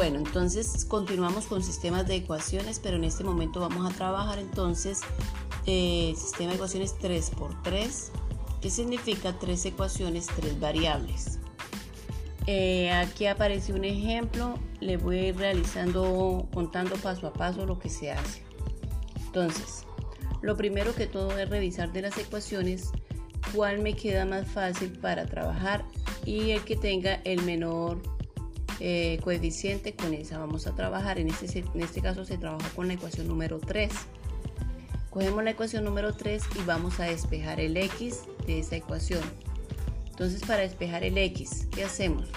Bueno, entonces continuamos con sistemas de ecuaciones, pero en este momento vamos a trabajar entonces eh, sistema de ecuaciones 3x3, que significa tres ecuaciones, tres variables. Eh, aquí aparece un ejemplo, le voy a ir realizando, contando paso a paso lo que se hace. Entonces, lo primero que todo es revisar de las ecuaciones cuál me queda más fácil para trabajar y el que tenga el menor eh, coeficiente con esa vamos a trabajar. En este, en este caso se trabaja con la ecuación número 3. Cogemos la ecuación número 3 y vamos a despejar el x de esa ecuación. Entonces para despejar el x, ¿qué hacemos?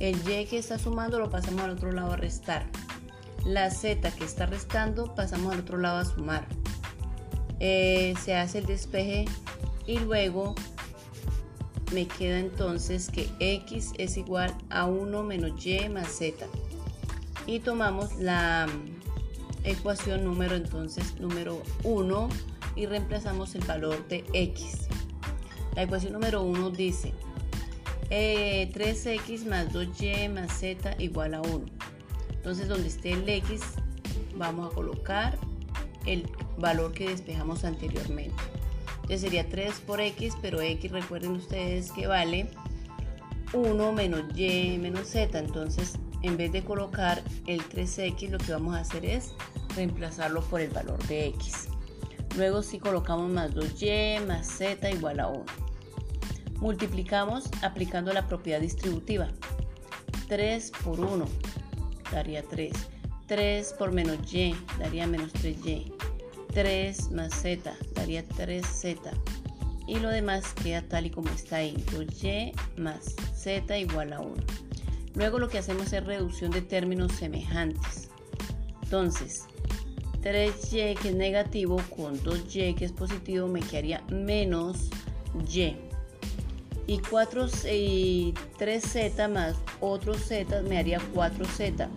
El y que está sumando lo pasamos al otro lado a restar. La z que está restando pasamos al otro lado a sumar. Eh, se hace el despeje y luego me queda entonces que x es igual a 1 menos y más z. Y tomamos la mm, ecuación número entonces número 1 y reemplazamos el valor de x. La ecuación número 1 dice 3x eh, más 2y más z igual a 1. Entonces donde esté el x vamos a colocar el valor que despejamos anteriormente. Entonces sería 3 por x, pero x recuerden ustedes que vale 1 menos y menos z. Entonces en vez de colocar el 3x lo que vamos a hacer es reemplazarlo por el valor de x. Luego si colocamos más 2y más z igual a 1. Multiplicamos aplicando la propiedad distributiva. 3 por 1 daría 3. 3 por menos y daría menos 3y. 3 más z daría 3z y lo demás queda tal y como está ahí, y más z igual a 1. Luego lo que hacemos es reducción de términos semejantes. Entonces, 3y que es negativo con 2y que es positivo me quedaría menos y. Y, 4, y 3z más otro z me haría 4z.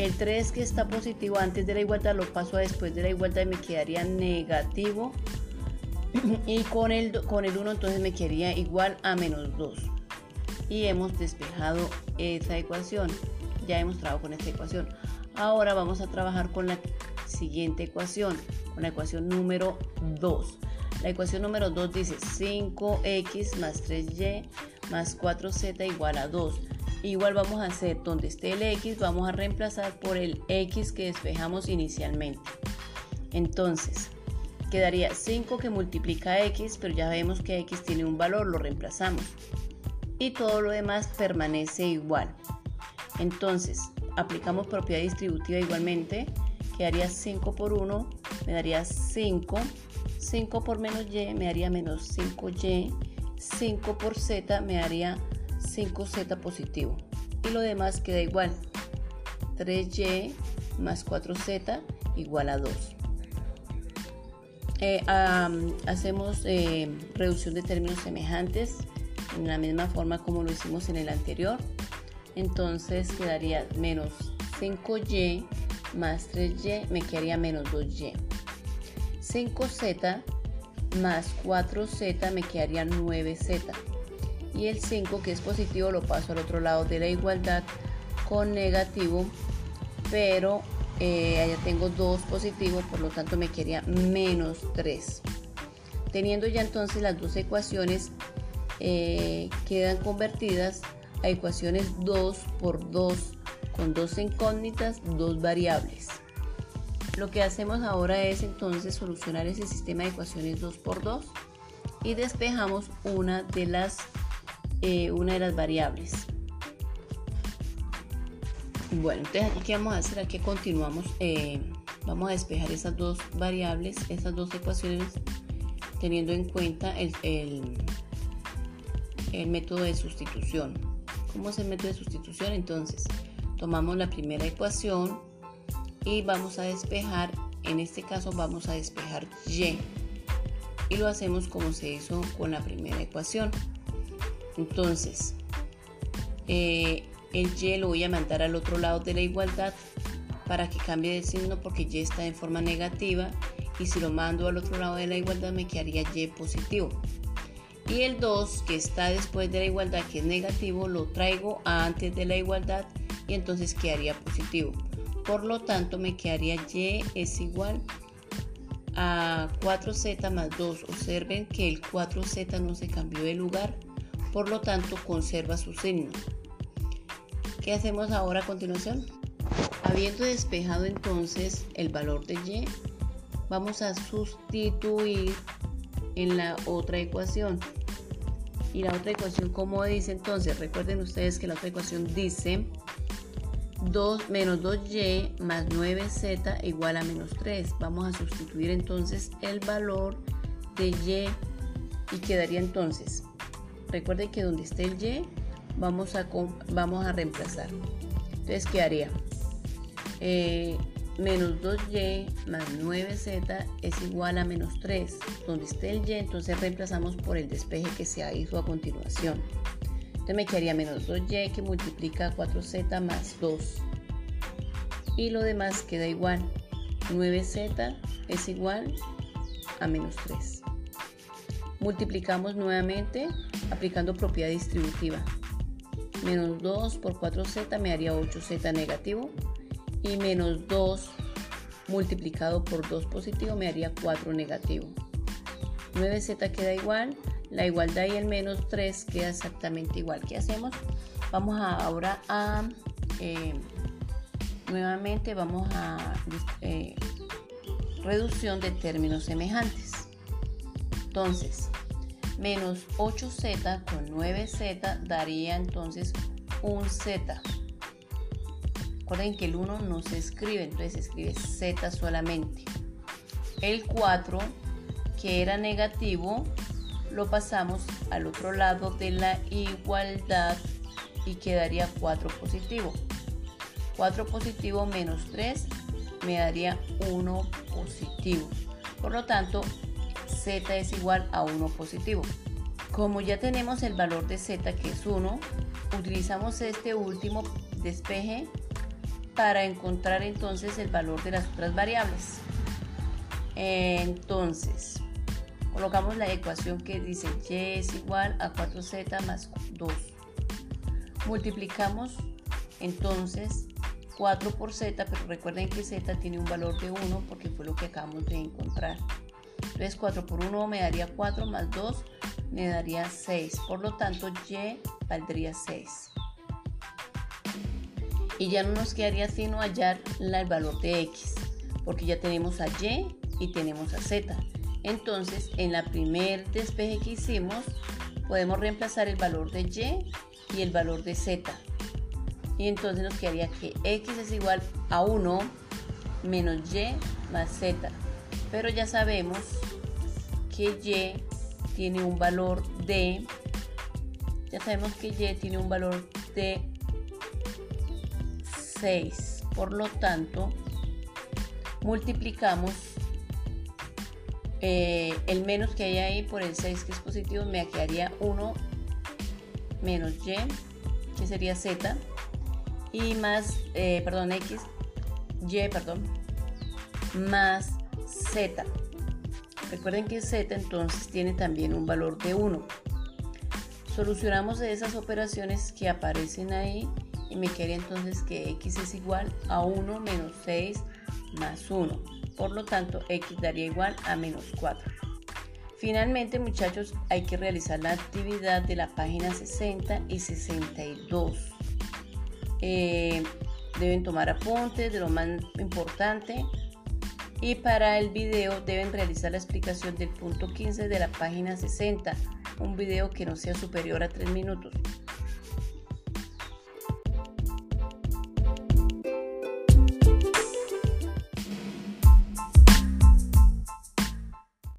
El 3 que está positivo antes de la igualdad lo paso a después de la igualdad y me quedaría negativo. Y con el, con el 1 entonces me quedaría igual a menos 2. Y hemos despejado esa ecuación. Ya hemos trabajado con esta ecuación. Ahora vamos a trabajar con la siguiente ecuación, con la ecuación número 2. La ecuación número 2 dice 5x más 3y más 4z igual a 2. Igual vamos a hacer donde esté el x, vamos a reemplazar por el x que despejamos inicialmente. Entonces, quedaría 5 que multiplica x, pero ya vemos que x tiene un valor, lo reemplazamos. Y todo lo demás permanece igual. Entonces, aplicamos propiedad distributiva igualmente. Quedaría 5 por 1, me daría 5. 5 por menos y me daría menos 5y. 5 por z me daría 5z positivo. Y lo demás queda igual. 3y más 4z igual a 2. Eh, hacemos eh, reducción de términos semejantes en la misma forma como lo hicimos en el anterior. Entonces quedaría menos 5y más 3y me quedaría menos 2y. 5z más 4z me quedaría 9z y el 5 que es positivo lo paso al otro lado de la igualdad con negativo pero eh, allá tengo 2 positivos por lo tanto me quedaría menos 3 teniendo ya entonces las dos ecuaciones eh, quedan convertidas a ecuaciones 2 por 2 con dos incógnitas, dos variables. Lo que hacemos ahora es entonces solucionar ese sistema de ecuaciones 2 por 2 y despejamos una de las eh, una de las variables. Bueno, entonces aquí qué vamos a hacer, aquí continuamos, eh, vamos a despejar esas dos variables, esas dos ecuaciones, teniendo en cuenta el, el, método de sustitución. ¿Cómo es el método de sustitución? Entonces, tomamos la primera ecuación y vamos a despejar, en este caso vamos a despejar y. Y lo hacemos como se hizo con la primera ecuación. Entonces, eh, el y lo voy a mandar al otro lado de la igualdad para que cambie de signo porque y está en forma negativa y si lo mando al otro lado de la igualdad me quedaría y positivo. Y el 2 que está después de la igualdad que es negativo lo traigo antes de la igualdad y entonces quedaría positivo. Por lo tanto, me quedaría y es igual a 4z más 2. Observen que el 4z no se cambió de lugar, por lo tanto conserva su signo. ¿Qué hacemos ahora a continuación? Habiendo despejado entonces el valor de y, vamos a sustituir en la otra ecuación. Y la otra ecuación, como dice entonces? Recuerden ustedes que la otra ecuación dice 2 menos 2y más 9z igual a menos 3. Vamos a sustituir entonces el valor de y y quedaría entonces. Recuerden que donde esté el y vamos a, vamos a reemplazar. Entonces quedaría eh, menos 2y más 9z es igual a menos 3. Donde esté el y, entonces reemplazamos por el despeje que se hizo a continuación. Entonces me quedaría menos 2y que multiplica 4z más 2. Y lo demás queda igual. 9z es igual a menos 3. Multiplicamos nuevamente aplicando propiedad distributiva. Menos 2 por 4z me daría 8z negativo y menos 2 multiplicado por 2 positivo me haría 4 negativo. 9z queda igual, la igualdad y el menos 3 queda exactamente igual. ¿Qué hacemos? Vamos ahora a, eh, nuevamente vamos a eh, reducción de términos semejantes. Entonces, menos 8z con 9z daría entonces un z. Recuerden que el 1 no se escribe, entonces se escribe Z solamente. El 4, que era negativo, lo pasamos al otro lado de la igualdad y quedaría 4 positivo. 4 positivo menos 3 me daría 1 positivo. Por lo tanto, z es igual a 1 positivo. Como ya tenemos el valor de z que es 1, utilizamos este último despeje para encontrar entonces el valor de las otras variables. Entonces, colocamos la ecuación que dice y es igual a 4z más 2. Multiplicamos entonces 4 por z, pero recuerden que z tiene un valor de 1 porque fue lo que acabamos de encontrar. Entonces 4 por 1 me daría 4 más 2 me daría 6. Por lo tanto, y valdría 6 y ya no nos quedaría sino hallar el valor de x, porque ya tenemos a y y tenemos a z. Entonces, en la primer despeje que hicimos, podemos reemplazar el valor de y y el valor de z. Y entonces nos quedaría que x es igual a 1 menos y más z. Pero ya sabemos que y tiene un valor de, ya sabemos que y tiene un valor de 6. Por lo tanto, multiplicamos eh, el menos que hay ahí por el 6 que es positivo, me quedaría 1 menos y, que sería z, y más, eh, perdón, x, y, perdón, más z. Recuerden que z entonces tiene también un valor de 1. Solucionamos esas operaciones que aparecen ahí y me quedaría entonces que x es igual a 1 menos 6 más 1. Por lo tanto, x daría igual a menos 4. Finalmente, muchachos, hay que realizar la actividad de la página 60 y 62. Eh, deben tomar apuntes de lo más importante y para el video deben realizar la explicación del punto 15 de la página 60, un video que no sea superior a 3 minutos.